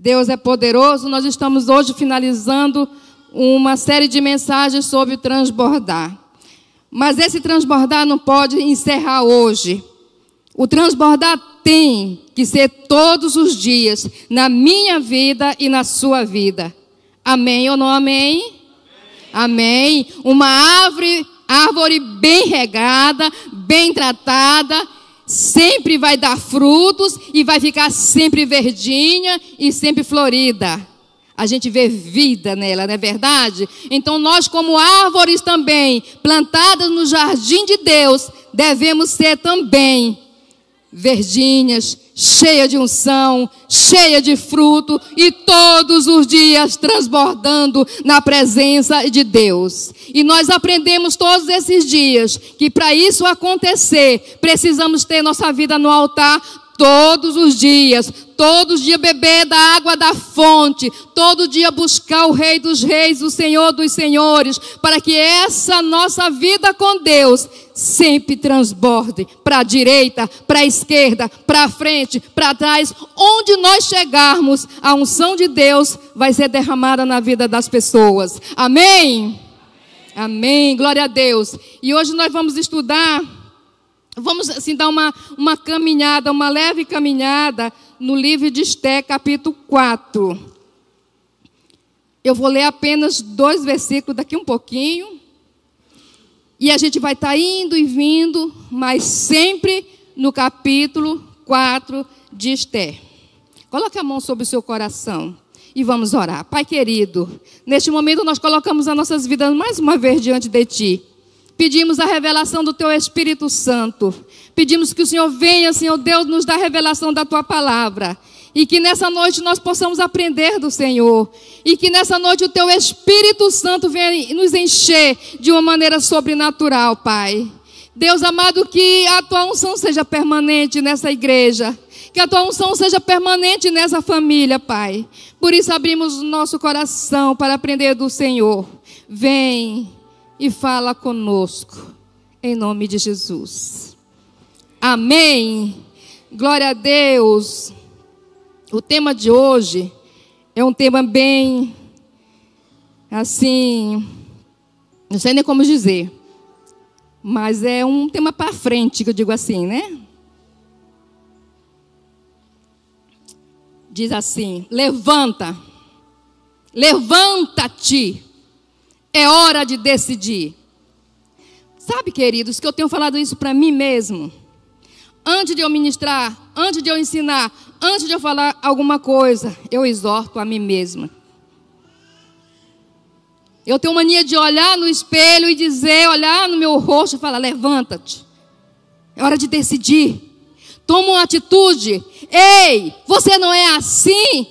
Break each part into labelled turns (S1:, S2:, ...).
S1: Deus é poderoso. Nós estamos hoje finalizando uma série de mensagens sobre transbordar. Mas esse transbordar não pode encerrar hoje. O transbordar tem que ser todos os dias, na minha vida e na sua vida. Amém ou não amém? Amém. amém. Uma árvore, árvore bem regada, bem tratada, sempre vai dar frutos e vai ficar sempre verdinha e sempre florida. A gente vê vida nela, não é verdade? Então nós, como árvores também, plantadas no jardim de Deus, devemos ser também verdinhas, cheia de unção, cheia de fruto e todos os dias transbordando na presença de Deus. E nós aprendemos todos esses dias que para isso acontecer, precisamos ter nossa vida no altar todos os dias, todos os dias beber da água da fonte, todo dia buscar o Rei dos Reis, o Senhor dos Senhores, para que essa nossa vida com Deus sempre transborde para a direita, para a esquerda, para a frente, para trás, onde nós chegarmos, a unção de Deus vai ser derramada na vida das pessoas. Amém? Amém. Glória a Deus. E hoje nós vamos estudar Vamos assim dar uma, uma caminhada, uma leve caminhada no livro de Esté, capítulo 4. Eu vou ler apenas dois versículos daqui um pouquinho. E a gente vai estar tá indo e vindo, mas sempre no capítulo 4 de Esté. Coloque a mão sobre o seu coração e vamos orar. Pai querido, neste momento nós colocamos as nossas vidas mais uma vez diante de Ti. Pedimos a revelação do Teu Espírito Santo. Pedimos que o Senhor venha, Senhor Deus, nos dá a revelação da Tua palavra. E que nessa noite nós possamos aprender do Senhor. E que nessa noite o Teu Espírito Santo venha nos encher de uma maneira sobrenatural, Pai. Deus amado, que a Tua unção seja permanente nessa igreja. Que a Tua unção seja permanente nessa família, Pai. Por isso abrimos o nosso coração para aprender do Senhor. Vem e fala conosco, em nome de Jesus. Amém. Glória a Deus. O tema de hoje é um tema bem assim, não sei nem como dizer, mas é um tema para frente, que eu digo assim, né? Diz assim: levanta, levanta-te é hora de decidir. Sabe, queridos, que eu tenho falado isso para mim mesmo. Antes de eu ministrar, antes de eu ensinar, antes de eu falar alguma coisa, eu exorto a mim mesma. Eu tenho mania de olhar no espelho e dizer, olhar no meu rosto e falar: levanta-te. É hora de decidir. Toma uma atitude. Ei, você não é assim.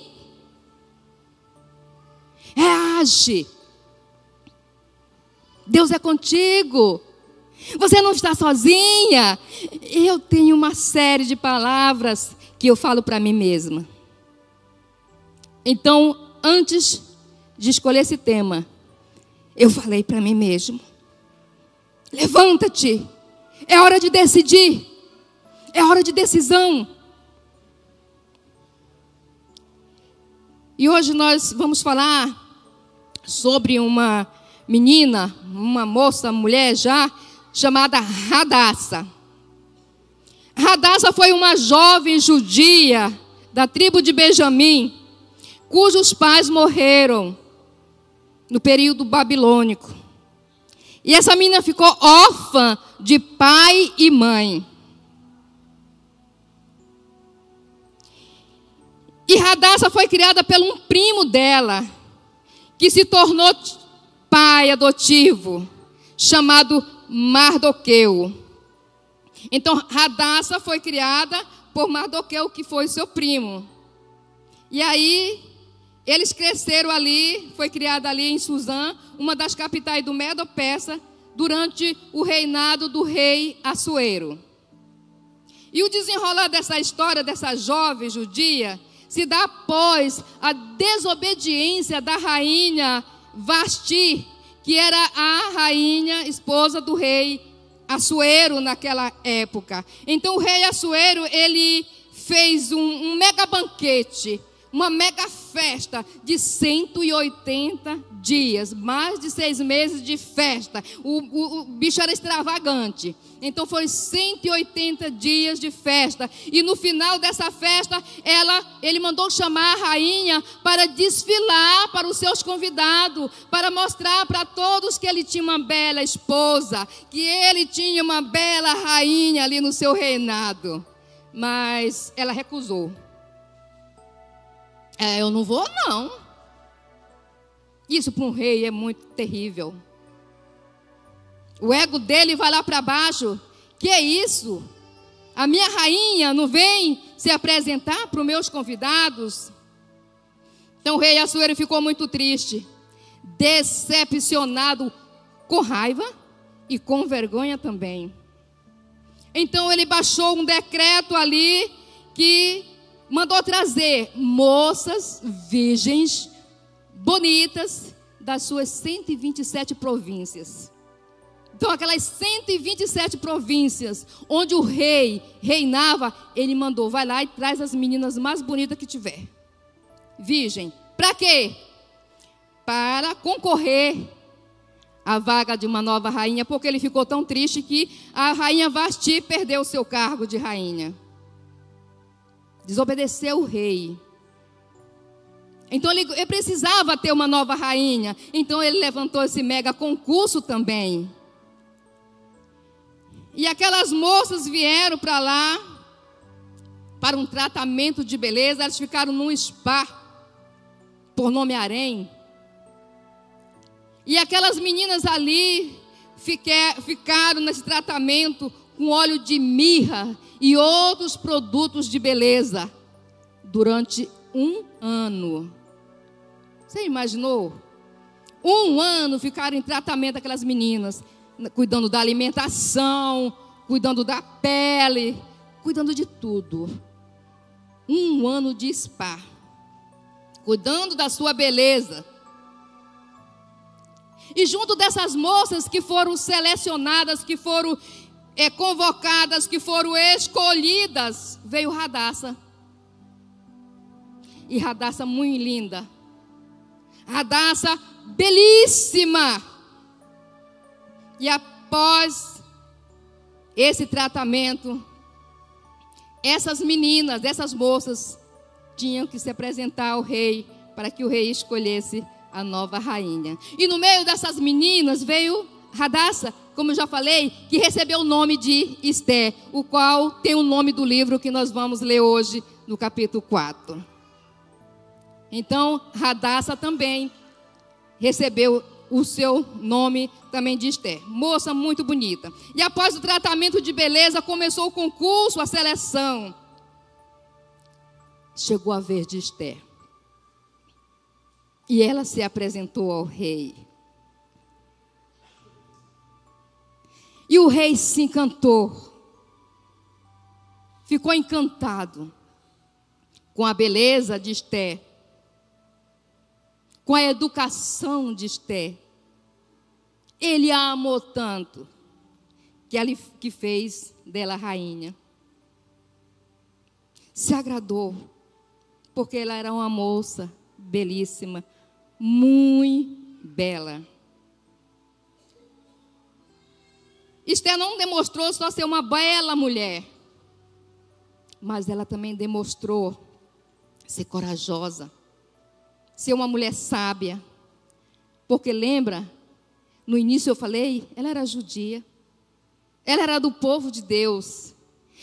S1: Reage. Deus é contigo. Você não está sozinha. Eu tenho uma série de palavras que eu falo para mim mesma. Então, antes de escolher esse tema, eu falei para mim mesmo: levanta-te, é hora de decidir, é hora de decisão. E hoje nós vamos falar sobre uma menina, uma moça, mulher já, chamada Radassa. Radassa foi uma jovem judia da tribo de Benjamim, cujos pais morreram no período babilônico. E essa menina ficou órfã de pai e mãe. E Radassa foi criada por um primo dela, que se tornou pai adotivo, chamado Mardoqueu. Então, Radassa foi criada por Mardoqueu, que foi seu primo. E aí, eles cresceram ali, foi criada ali em Suzã, uma das capitais do Medo-Persa, durante o reinado do rei Assuero. E o desenrolar dessa história, dessa jovem judia, se dá após a desobediência da rainha Vasti, que era a rainha, esposa do rei Assuero naquela época. Então o rei Assuero, ele fez um, um mega banquete uma mega festa de 180 dias, mais de seis meses de festa. O, o, o, bicho era extravagante. Então foram 180 dias de festa. E no final dessa festa, ela, ele mandou chamar a rainha para desfilar para os seus convidados, para mostrar para todos que ele tinha uma bela esposa, que ele tinha uma bela rainha ali no seu reinado. Mas ela recusou. É, eu não vou, não. Isso para um rei é muito terrível. O ego dele vai lá para baixo. Que é isso? A minha rainha não vem se apresentar para os meus convidados? Então o rei Assuero ficou muito triste, decepcionado, com raiva e com vergonha também. Então ele baixou um decreto ali que mandou trazer moças virgens bonitas das suas 127 províncias. Então, aquelas 127 províncias onde o rei reinava, ele mandou, vai lá e traz as meninas mais bonitas que tiver. Virgem. Para quê? Para concorrer à vaga de uma nova rainha, porque ele ficou tão triste que a rainha Vasti perdeu o seu cargo de rainha desobedeceu o rei. Então ele, ele, precisava ter uma nova rainha. Então ele levantou esse mega concurso também. E aquelas moças vieram para lá para um tratamento de beleza. Elas ficaram num spa por nome Harém. E aquelas meninas ali ficaram nesse tratamento com óleo de mirra e outros produtos de beleza durante um ano. Você imaginou? Um ano ficaram em tratamento aquelas meninas, cuidando da alimentação, cuidando da pele, cuidando de tudo. Um ano de spa, cuidando da sua beleza. E junto dessas moças que foram selecionadas, que foram é, convocadas, que foram escolhidas, veio Radassa. E Radassa muito linda. Radassa belíssima. E após esse tratamento, essas meninas, essas moças, tinham que se apresentar ao rei para que o rei escolhesse a nova rainha. E no meio dessas meninas veio Radassa, como eu já falei, que recebeu o nome de Esté, o qual tem o nome do livro que nós vamos ler hoje no capítulo 4. Então, Radassa também recebeu o seu nome também de Esther. Moça muito bonita. E após o tratamento de beleza, começou o concurso, a seleção. Chegou a vez de Esther. E ela se apresentou ao rei. E o rei se encantou, ficou encantado com a beleza de Esté, com a educação de Esté. Ele a amou tanto que ele que fez dela rainha. Se agradou, porque ela era uma moça belíssima, muito bela. Esther não demonstrou só ser uma bela mulher, mas ela também demonstrou ser corajosa, ser uma mulher sábia. Porque lembra, no início eu falei, ela era judia, ela era do povo de Deus.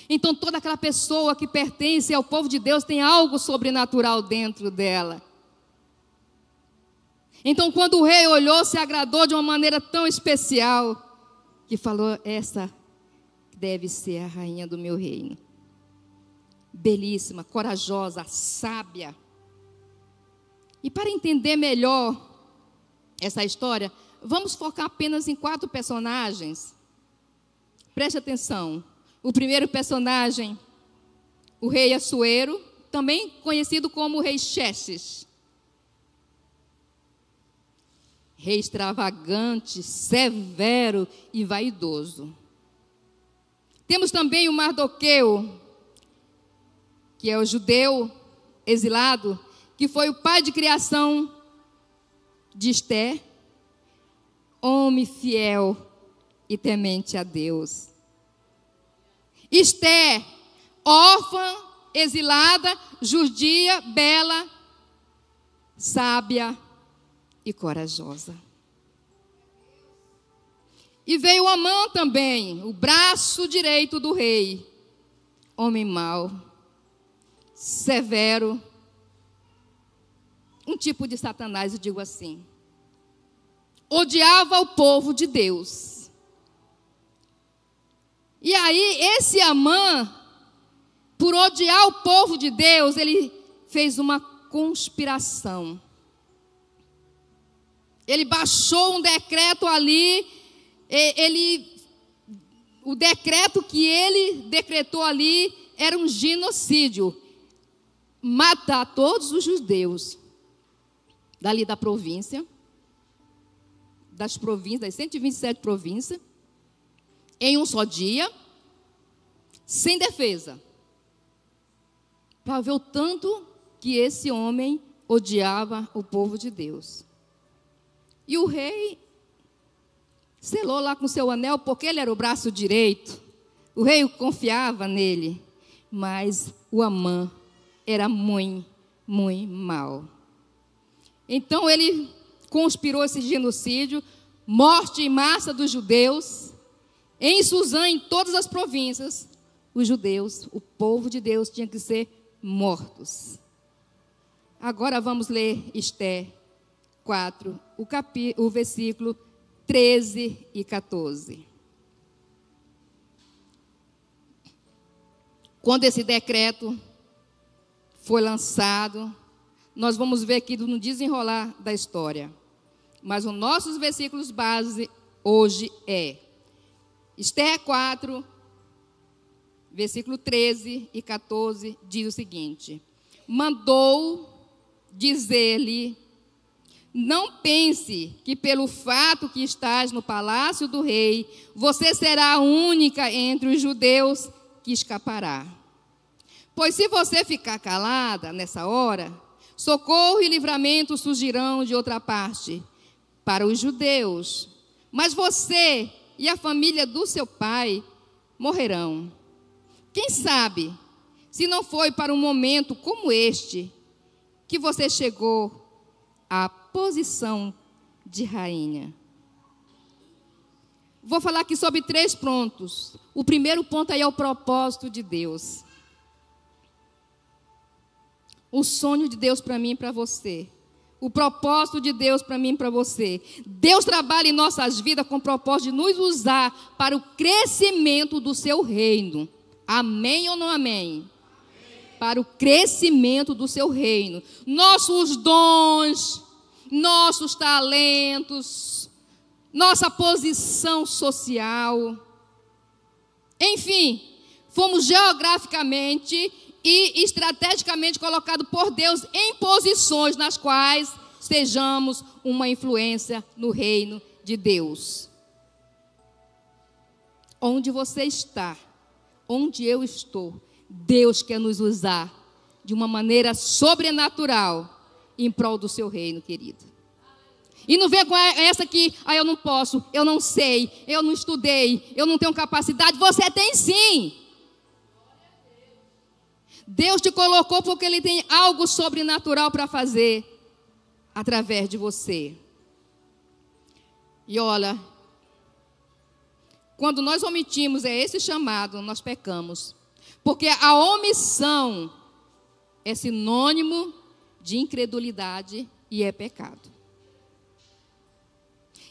S1: Então toda aquela pessoa que pertence ao povo de Deus tem algo sobrenatural dentro dela. Então, quando o rei olhou, se agradou de uma maneira tão especial que falou: essa deve ser a rainha do meu reino. Belíssima, corajosa, sábia. E para entender melhor essa história, vamos focar apenas em quatro personagens. Preste atenção. O primeiro personagem, o rei Assuero, também conhecido como rei Xerxes. rei extravagante, severo e vaidoso. Temos também o Mardoqueu, que é o judeu exilado, que foi o pai de criação de Esté, homem fiel e temente a Deus. Esté, órfã, exilada, judia, bela, sábia e corajosa. E veio Amã também, o braço direito do rei, homem mau, severo, um tipo de Satanás, eu digo assim. Odiava o povo de Deus. E aí, esse Amã, por odiar o povo de Deus, ele fez uma conspiração. Ele baixou um decreto ali ele o decreto que ele decretou ali era um genocídio. Matar todos os judeus dali da província, das províncias, das 127 províncias, em um só dia, sem defesa. Para ver o tanto que esse homem odiava o povo de Deus. E o rei selou lá com seu anel, porque ele era o braço direito. O rei confiava nele, mas o Amã era muito, muito mal. Então ele conspirou esse genocídio, morte em massa dos judeus, em Suzã, em todas as províncias, os judeus, o povo de Deus tinha que ser mortos. Agora vamos ler Esté 4, o, capi, o versículo 13 e 14. Quando esse decreto foi lançado, nós vamos ver aqui no desenrolar da história. Mas os nossos versículos base hoje é Esther 4, versículo 13 e 14, diz o seguinte: Mandou dizer-lhe não pense que pelo fato que estás no palácio do rei, você será a única entre os judeus que escapará. Pois se você ficar calada nessa hora, socorro e livramento surgirão de outra parte para os judeus. Mas você e a família do seu pai morrerão. Quem sabe, se não foi para um momento como este que você chegou a posição de rainha. Vou falar aqui sobre três pontos. O primeiro ponto aí é o propósito de Deus. O sonho de Deus para mim e para você. O propósito de Deus para mim e para você. Deus trabalha em nossas vidas com o propósito de nos usar para o crescimento do seu reino. Amém ou não amém? para o crescimento do seu reino. Nossos dons, nossos talentos, nossa posição social. Enfim, fomos geograficamente e estrategicamente colocados por Deus em posições nas quais sejamos uma influência no reino de Deus. Onde você está, onde eu estou, Deus quer nos usar de uma maneira sobrenatural em prol do seu reino, querido. E não vem com essa aqui, ah, eu não posso, eu não sei, eu não estudei, eu não tenho capacidade. Você tem sim. Deus te colocou porque Ele tem algo sobrenatural para fazer através de você. E olha, quando nós omitimos é esse chamado, nós pecamos. Porque a omissão é sinônimo de incredulidade e é pecado.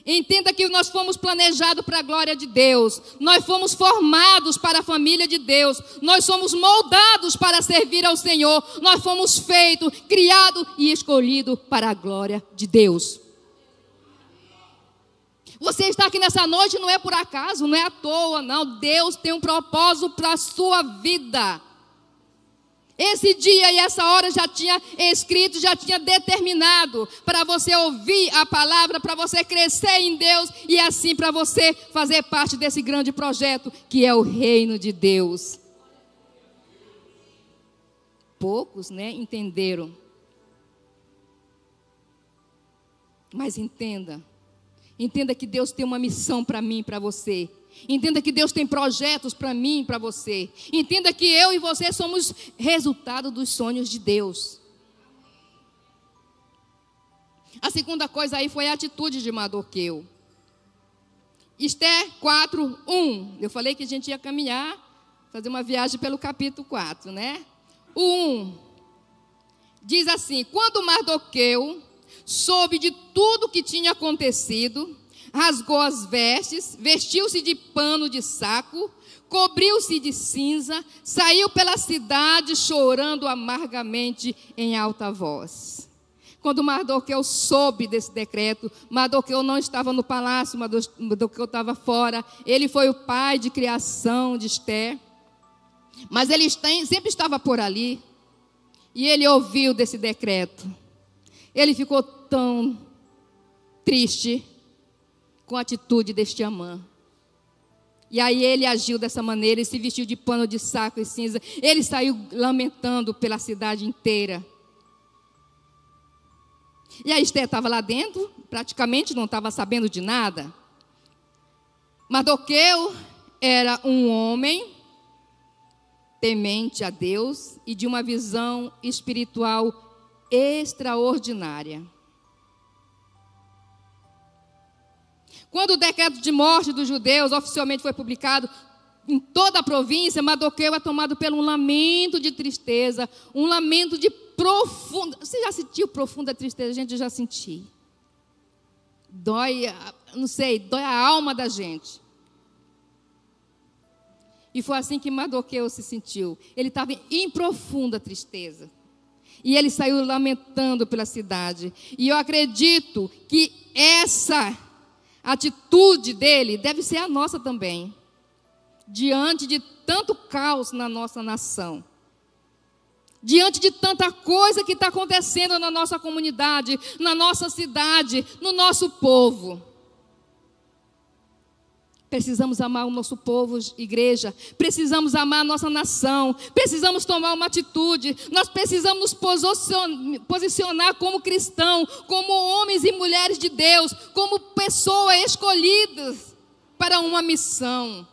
S1: Entenda que nós fomos planejados para a glória de Deus, nós fomos formados para a família de Deus, nós somos moldados para servir ao Senhor, nós fomos feitos, criados e escolhidos para a glória de Deus. Você está aqui nessa noite não é por acaso, não é à toa, não. Deus tem um propósito para a sua vida. Esse dia e essa hora já tinha escrito, já tinha determinado para você ouvir a palavra, para você crescer em Deus e assim para você fazer parte desse grande projeto que é o reino de Deus. Poucos, né, entenderam. Mas entenda. Entenda que Deus tem uma missão para mim, para você. Entenda que Deus tem projetos para mim e para você. Entenda que eu e você somos resultado dos sonhos de Deus. A segunda coisa aí foi a atitude de Mardoqueu. Esté 4, 1. Eu falei que a gente ia caminhar, fazer uma viagem pelo capítulo 4, né? O 1 diz assim: Quando Mardoqueu soube de tudo que tinha acontecido, rasgou as vestes, vestiu-se de pano de saco, cobriu-se de cinza, saiu pela cidade chorando amargamente em alta voz. Quando Mardoqueu soube desse decreto, Mardoqueu não estava no palácio, Mardoqueu estava fora. Ele foi o pai de criação de Esther. Mas ele sempre estava por ali. E ele ouviu desse decreto. Ele ficou tão triste com a atitude deste Amã. E aí ele agiu dessa maneira, ele se vestiu de pano de saco e cinza. Ele saiu lamentando pela cidade inteira. E a Esther estava lá dentro, praticamente não estava sabendo de nada. Mardoqueu era um homem temente a Deus e de uma visão espiritual extraordinária. Quando o decreto de morte dos judeus oficialmente foi publicado em toda a província, Mardoqueu é tomado pelo um lamento de tristeza, um lamento de profunda. Você já sentiu profunda tristeza? Gente já senti. Dói, não sei, dói a alma da gente. E foi assim que Mardoqueu se sentiu. Ele estava em profunda tristeza. E ele saiu lamentando pela cidade. E eu acredito que essa a atitude dele deve ser a nossa também, diante de tanto caos na nossa nação, diante de tanta coisa que está acontecendo na nossa comunidade, na nossa cidade, no nosso povo. Precisamos amar o nosso povo, igreja. Precisamos amar a nossa nação. Precisamos tomar uma atitude. Nós precisamos nos posicionar como cristão, como homens e mulheres de Deus, como pessoas escolhidas para uma missão.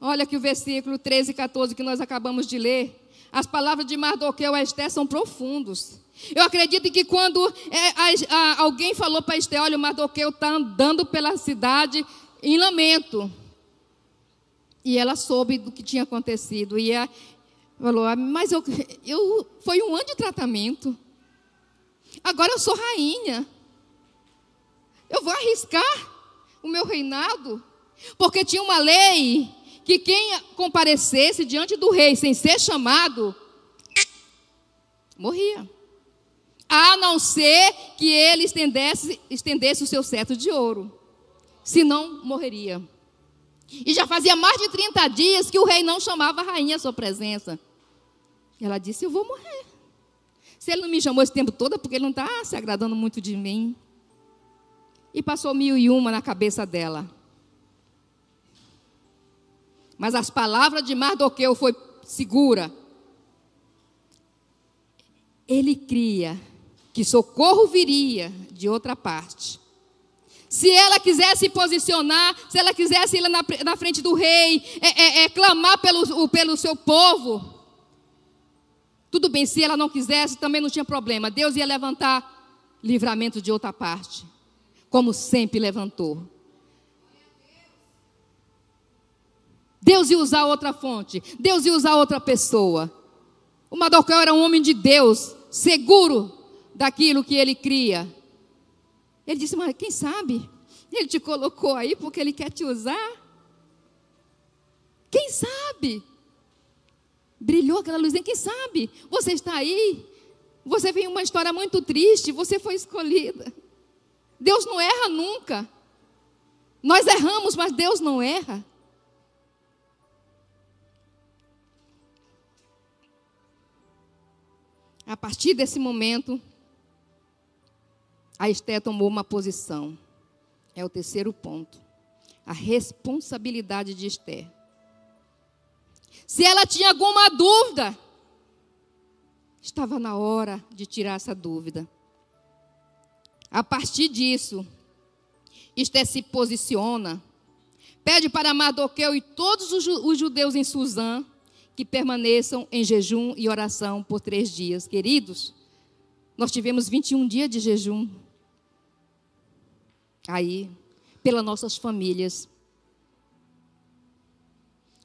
S1: Olha que o versículo 13 e 14 que nós acabamos de ler. As palavras de Mardoqueu a Esté são profundos. Eu acredito que quando é, a, a, alguém falou para Esther, olha, o Mardoqueu está andando pela cidade em lamento. E ela soube do que tinha acontecido. E ela falou, ah, mas eu, eu, foi um ano de tratamento. Agora eu sou rainha. Eu vou arriscar o meu reinado. Porque tinha uma lei que quem comparecesse diante do rei sem ser chamado, morria a não ser que ele estendesse, estendesse o seu cetro de ouro. Senão, morreria. E já fazia mais de 30 dias que o rei não chamava a rainha à sua presença. E ela disse: Eu vou morrer. Se ele não me chamou esse tempo todo, é porque ele não está se agradando muito de mim. E passou mil e uma na cabeça dela. Mas as palavras de Mardoqueu foi segura. Ele cria que socorro viria de outra parte. Se ela quisesse posicionar, se ela quisesse ir na, na frente do rei, é, é, é, clamar pelo, pelo seu povo, tudo bem, se ela não quisesse, também não tinha problema. Deus ia levantar livramento de outra parte, como sempre levantou. Deus ia usar outra fonte, Deus ia usar outra pessoa. O Mardoqueu era um homem de Deus, seguro daquilo que ele cria. Ele disse: Mas quem sabe? Ele te colocou aí porque ele quer te usar. Quem sabe? Brilhou aquela luzinha, quem sabe? Você está aí, você vem uma história muito triste, você foi escolhida. Deus não erra nunca. Nós erramos, mas Deus não erra. A partir desse momento, a Esté tomou uma posição. É o terceiro ponto. A responsabilidade de Esté. Se ela tinha alguma dúvida, Estava na hora de tirar essa dúvida. A partir disso, Esté se posiciona, pede para Mardoqueu e todos os judeus em Suzã que permaneçam em jejum e oração por três dias. Queridos, nós tivemos 21 dias de jejum. Aí, pelas nossas famílias.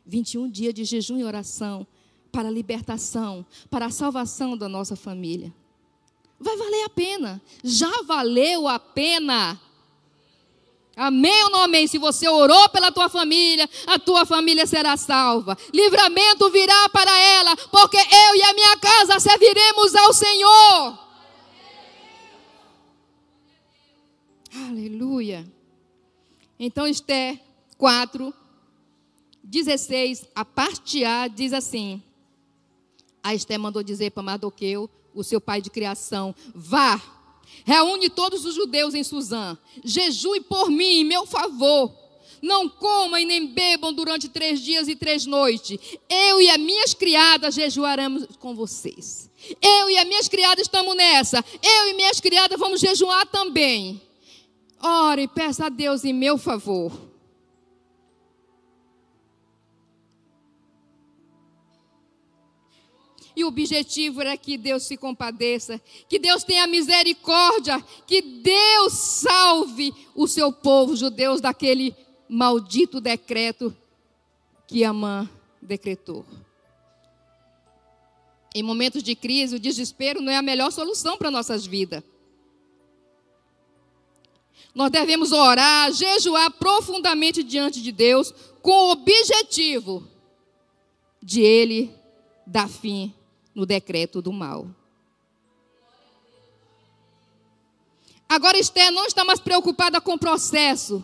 S1: 21 dias de jejum e oração para a libertação, para a salvação da nossa família. Vai valer a pena. Já valeu a pena. Amém ou não amém? Se você orou pela tua família, a tua família será salva. Livramento virá para ela, porque eu e a minha casa serviremos ao Senhor. Aleluia. Então, Esté 4, 16, a parte A diz assim: A Esté mandou dizer para Mardoqueu, o seu pai de criação: Vá Reúne todos os judeus em Suzã. Jejue por mim, em meu favor. Não comam e nem bebam durante três dias e três noites. Eu e as minhas criadas jejuaremos com vocês. Eu e as minhas criadas estamos nessa. Eu e minhas criadas vamos jejuar também. Ore e peça a Deus em meu favor. E o objetivo era que Deus se compadeça, que Deus tenha misericórdia, que Deus salve o seu povo judeus daquele maldito decreto que Amã decretou. Em momentos de crise, o desespero não é a melhor solução para nossas vidas. Nós devemos orar, jejuar profundamente diante de Deus, com o objetivo de Ele dar fim no decreto do mal. Agora Esther não está mais preocupada com o processo,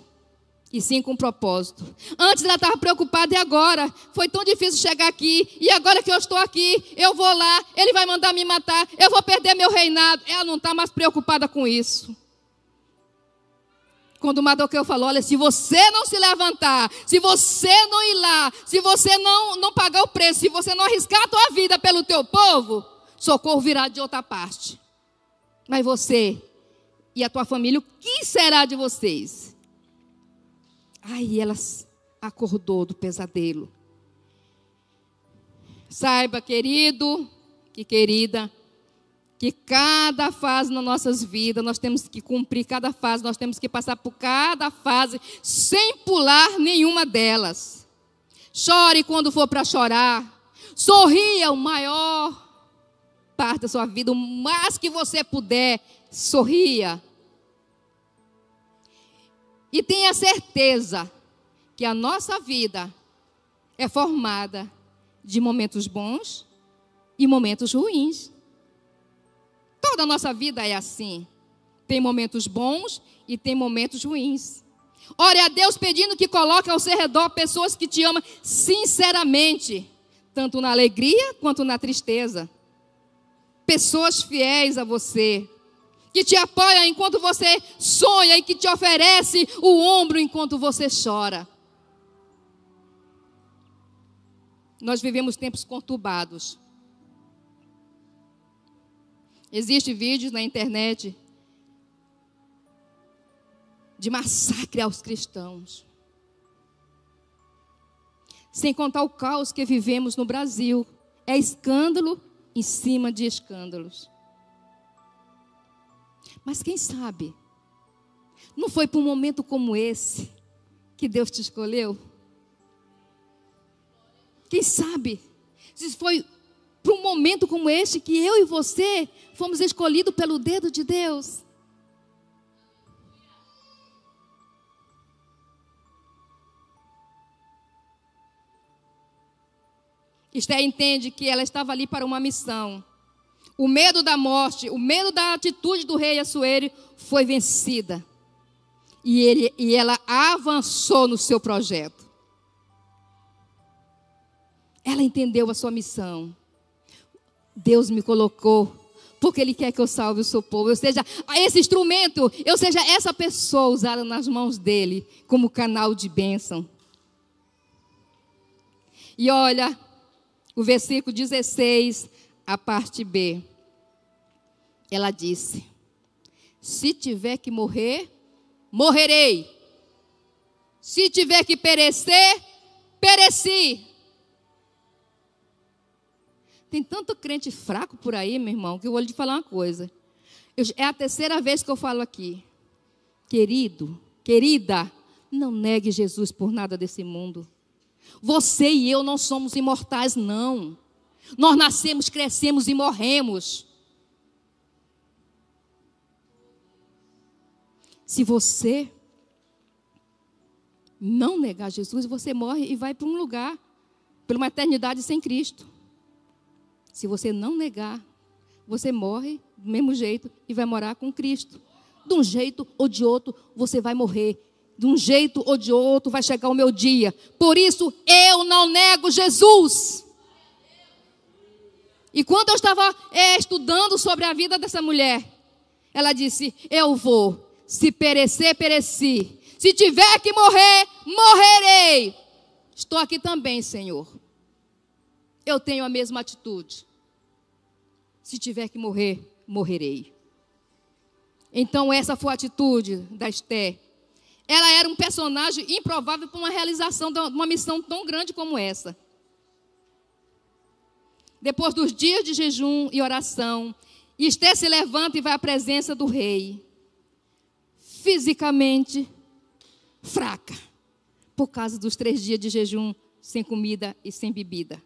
S1: e sim com o propósito. Antes ela estava preocupada e agora foi tão difícil chegar aqui, e agora que eu estou aqui, eu vou lá, ele vai mandar me matar, eu vou perder meu reinado. Ela não está mais preocupada com isso. Quando o Mardoqueu falou: Olha, se você não se levantar, se você não ir lá, se você não, não pagar o preço, se você não arriscar a tua vida pelo teu povo, socorro virá de outra parte. Mas você e a tua família, o que será de vocês? Aí ela acordou do pesadelo. Saiba, querido e querida, que cada fase nas nossas vidas, nós temos que cumprir cada fase, nós temos que passar por cada fase sem pular nenhuma delas. Chore quando for para chorar. Sorria o maior parte da sua vida, o mais que você puder, sorria. E tenha certeza que a nossa vida é formada de momentos bons e momentos ruins. Toda a nossa vida é assim. Tem momentos bons e tem momentos ruins. Ore a Deus pedindo que coloque ao seu redor pessoas que te amam sinceramente, tanto na alegria quanto na tristeza. Pessoas fiéis a você, que te apoiam enquanto você sonha e que te oferece o ombro enquanto você chora. Nós vivemos tempos conturbados. Existem vídeos na internet de massacre aos cristãos. Sem contar o caos que vivemos no Brasil. É escândalo em cima de escândalos. Mas quem sabe, não foi para um momento como esse que Deus te escolheu? Quem sabe, se foi para um momento como este que eu e você fomos escolhidos pelo dedo de Deus. Esther entende que ela estava ali para uma missão. O medo da morte, o medo da atitude do rei Assuero foi vencida. E, ele, e ela avançou no seu projeto. Ela entendeu a sua missão. Deus me colocou porque Ele quer que eu salve o seu povo. Eu seja esse instrumento, eu seja essa pessoa usada nas mãos dEle como canal de bênção. E olha, o versículo 16 a parte B. Ela disse: Se tiver que morrer, morrerei. Se tiver que perecer, pereci. Tem tanto crente fraco por aí, meu irmão, que eu vou lhe falar uma coisa. Eu, é a terceira vez que eu falo aqui. Querido, querida, não negue Jesus por nada desse mundo. Você e eu não somos imortais, não. Nós nascemos, crescemos e morremos. Se você não negar Jesus, você morre e vai para um lugar, para uma eternidade sem Cristo. Se você não negar, você morre do mesmo jeito e vai morar com Cristo. De um jeito ou de outro, você vai morrer. De um jeito ou de outro, vai chegar o meu dia. Por isso, eu não nego Jesus. E quando eu estava é, estudando sobre a vida dessa mulher, ela disse: Eu vou, se perecer, pereci. Se tiver que morrer, morrerei. Estou aqui também, Senhor eu tenho a mesma atitude. Se tiver que morrer, morrerei. Então, essa foi a atitude da Esté. Ela era um personagem improvável para uma realização de uma missão tão grande como essa. Depois dos dias de jejum e oração, Esté se levanta e vai à presença do rei. Fisicamente fraca, por causa dos três dias de jejum sem comida e sem bebida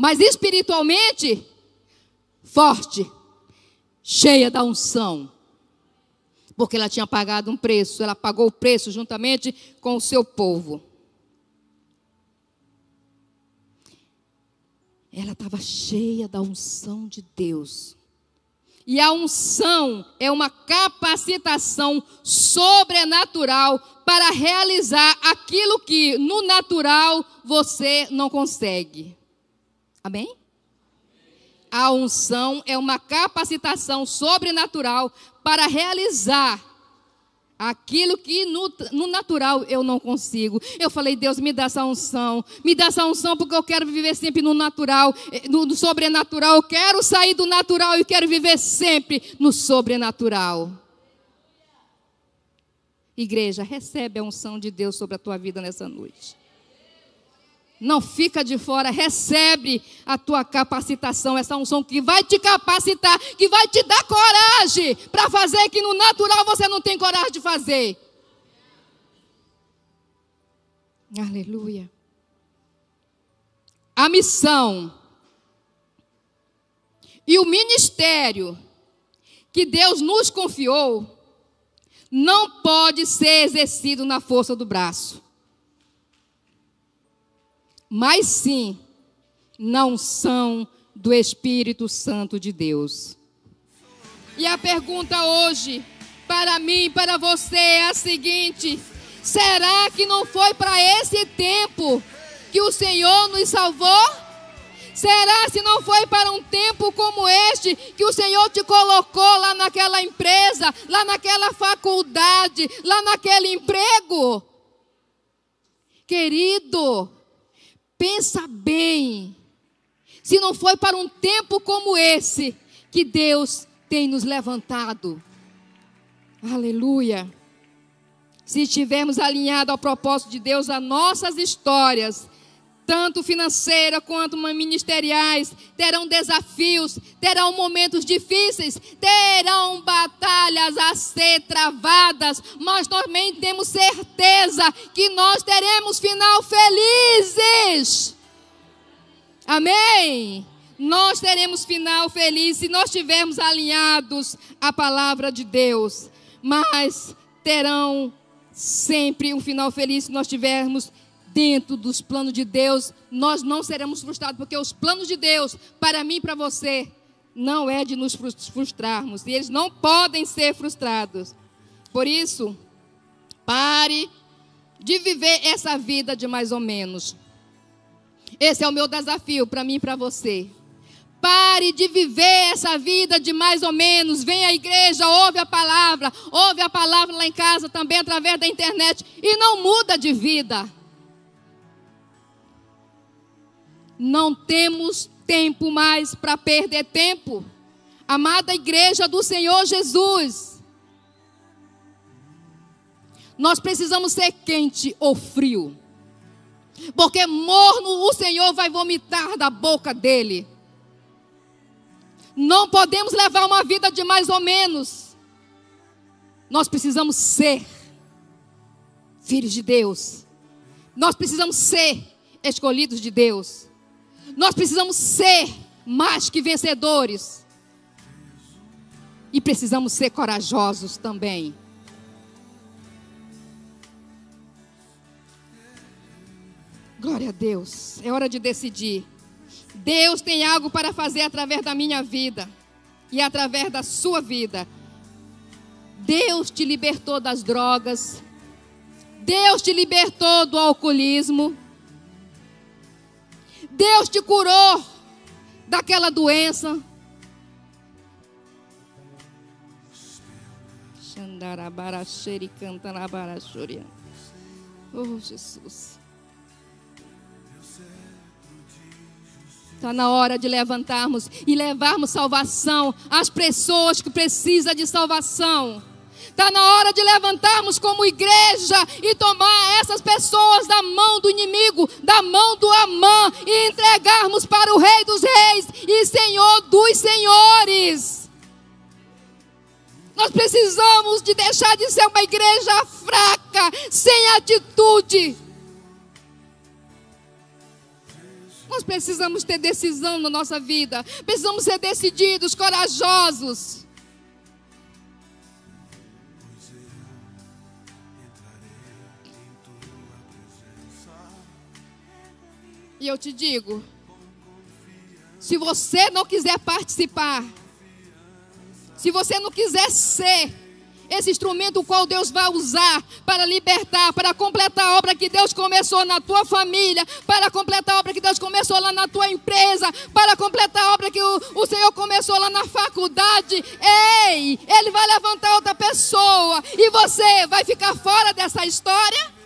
S1: mas espiritualmente forte, cheia da unção. Porque ela tinha pagado um preço, ela pagou o preço juntamente com o seu povo. Ela estava cheia da unção de Deus. E a unção é uma capacitação sobrenatural para realizar aquilo que no natural você não consegue. Amém? A unção é uma capacitação sobrenatural para realizar aquilo que no, no, natural eu não consigo. Eu falei, Deus, me dá essa unção, me dá essa unção porque eu quero viver sempre no natural, eh, no, no sobrenatural. Eu quero sair do natural e quero viver sempre no sobrenatural. Igreja, recebe a unção de Deus sobre a tua vida nessa noite. Não fica de fora, recebe a tua capacitação, essa unção que vai te capacitar, que vai te dar coragem para fazer que no natural você não tem coragem de fazer. Aleluia. A missão e o ministério que Deus nos confiou não pode ser exercido na força do braço mas sim na unção do Espírito Santo de Deus. E a pergunta hoje, para mim para você, é a seguinte: será que não foi para esse tempo que o Senhor nos salvou? Será se não foi para um tempo como este que o Senhor te colocou lá naquela empresa, lá naquela faculdade, lá naquele emprego? Querido, Pensa bem. Se não foi para um tempo como esse que Deus tem nos levantado. Aleluia. Se estivermos alinhados ao propósito de Deus, as nossas histórias tanto financeira quanto ministeriais, terão desafios, terão momentos difíceis, terão batalhas a ser travadas, mas também temos certeza que nós teremos final felizes. Amém? Nós teremos final feliz se nós estivermos alinhados à palavra de Deus, mas terão sempre um final feliz se nós tivermos dentro dos planos de Deus, nós não seremos frustrados, porque os planos de Deus, para mim e para você, não é de nos frustrarmos, e eles não podem ser frustrados. Por isso, pare de viver essa vida de mais ou menos. Esse é o meu desafio para mim e para você. Pare de viver essa vida de mais ou menos. Vem à igreja, ouve a palavra, ouve a palavra lá em casa também através da internet e não muda de vida. Não temos tempo mais para perder tempo. Amada igreja do Senhor Jesus, nós precisamos ser quente ou frio, porque morno o Senhor vai vomitar da boca dele. Não podemos levar uma vida de mais ou menos. Nós precisamos ser filhos de Deus. Nós precisamos ser escolhidos de Deus. Nós precisamos ser mais que vencedores. E precisamos ser corajosos também. Glória a Deus. É hora de decidir. Deus tem algo para fazer através da minha vida e através da sua vida. Deus te libertou das drogas. Deus te libertou do alcoolismo. Deus te curou daquela doença. Oh, Jesus. Está na hora de levantarmos e levarmos salvação às pessoas que precisam de salvação. Está na hora de levantarmos como igreja e tomar essas pessoas da mão do inimigo, da mão do Amã e entregarmos para o Rei dos Reis e Senhor dos Senhores. Nós precisamos de deixar de ser uma igreja fraca, sem atitude. Nós precisamos ter decisão na nossa vida. Precisamos ser decididos, corajosos. E eu te digo: se você não quiser participar, se você não quiser ser esse instrumento o qual Deus vai usar para libertar, para completar a obra que Deus começou na tua família, para completar a obra que Deus começou lá na tua empresa, para completar a obra que o, o Senhor começou lá na faculdade. Ei, Ele vai levantar outra pessoa e você vai ficar fora dessa história?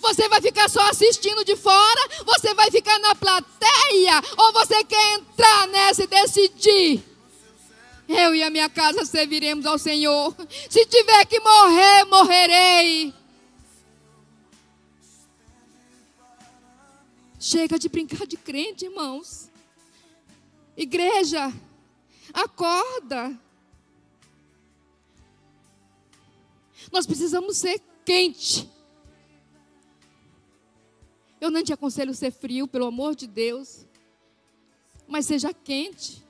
S1: Você vai ficar só assistindo de fora? Você vai ficar na plateia? Ou você quer entrar nessa e decidir? Eu e a minha casa serviremos ao Senhor. Se tiver que morrer, morrerei. Chega de brincar de crente, irmãos. Igreja, acorda. Nós precisamos ser quente. Eu não te aconselho ser frio, pelo amor de Deus. Mas seja quente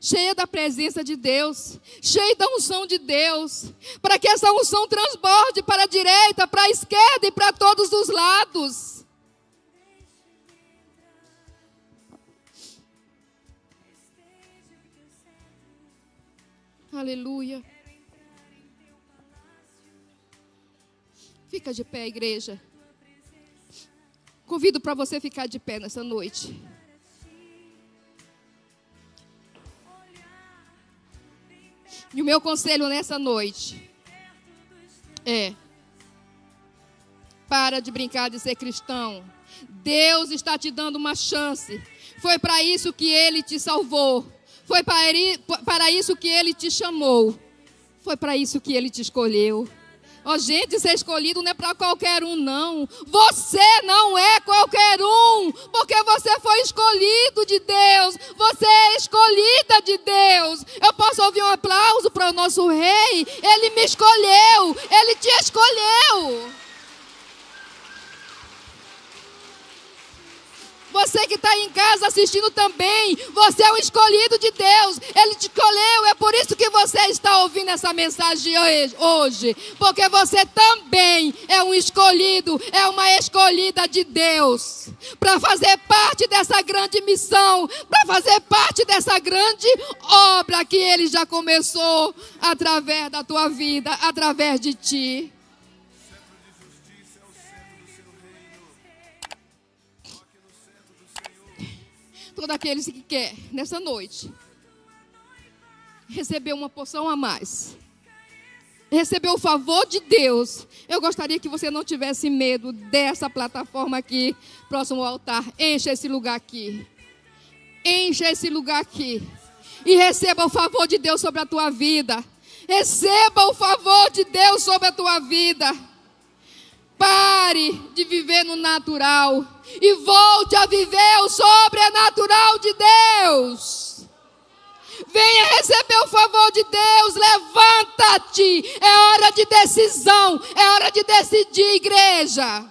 S1: cheia da presença de Deus, cheia da unção de Deus, para que essa unção transborde para a direita, para a esquerda e para todos os lados. Aleluia. Fica de pé, igreja. Convido para você ficar de pé nessa noite. E o meu conselho nessa noite é: para de brincar de ser cristão. Deus está te dando uma chance. Foi para isso que ele te salvou. Foi para isso que ele te chamou. Foi para isso que ele te escolheu. Oh, gente, ser escolhido não é para qualquer um, não. Você não é qualquer um, porque você foi escolhido de Deus. Você é escolhida de Deus. Eu posso ouvir um aplauso para o nosso rei? Ele me escolheu, ele te escolheu. Você que está em casa assistindo também, você é o escolhido de Deus. Ele te escolheu. É por isso que você está ouvindo essa mensagem hoje. Porque você também é um escolhido, é uma escolhida de Deus. Para fazer parte dessa grande missão, para fazer parte dessa grande obra que Ele já começou através da tua vida, através de ti. Todos aqueles que quer nessa noite receber uma porção a mais. receber o favor de Deus, eu gostaria que você não tivesse medo dessa plataforma aqui, próximo ao altar. Encha esse lugar aqui. Encha esse lugar aqui. E receba o favor de Deus sobre a tua vida. Receba o favor de Deus sobre a tua vida. Pare de viver no natural e volte a viver o sobrenatural de Deus. Venha receber o favor de Deus, levanta-te. É hora de decisão, é hora de decidir, igreja.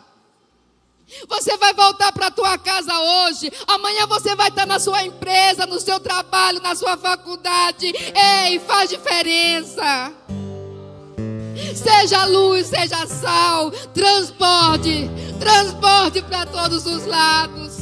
S1: Você vai voltar para a tua casa hoje. Amanhã você vai estar na sua empresa, no seu trabalho, na sua faculdade. Ei, faz diferença. Seja luz, seja sal. Transporte, transporte para todos os lados.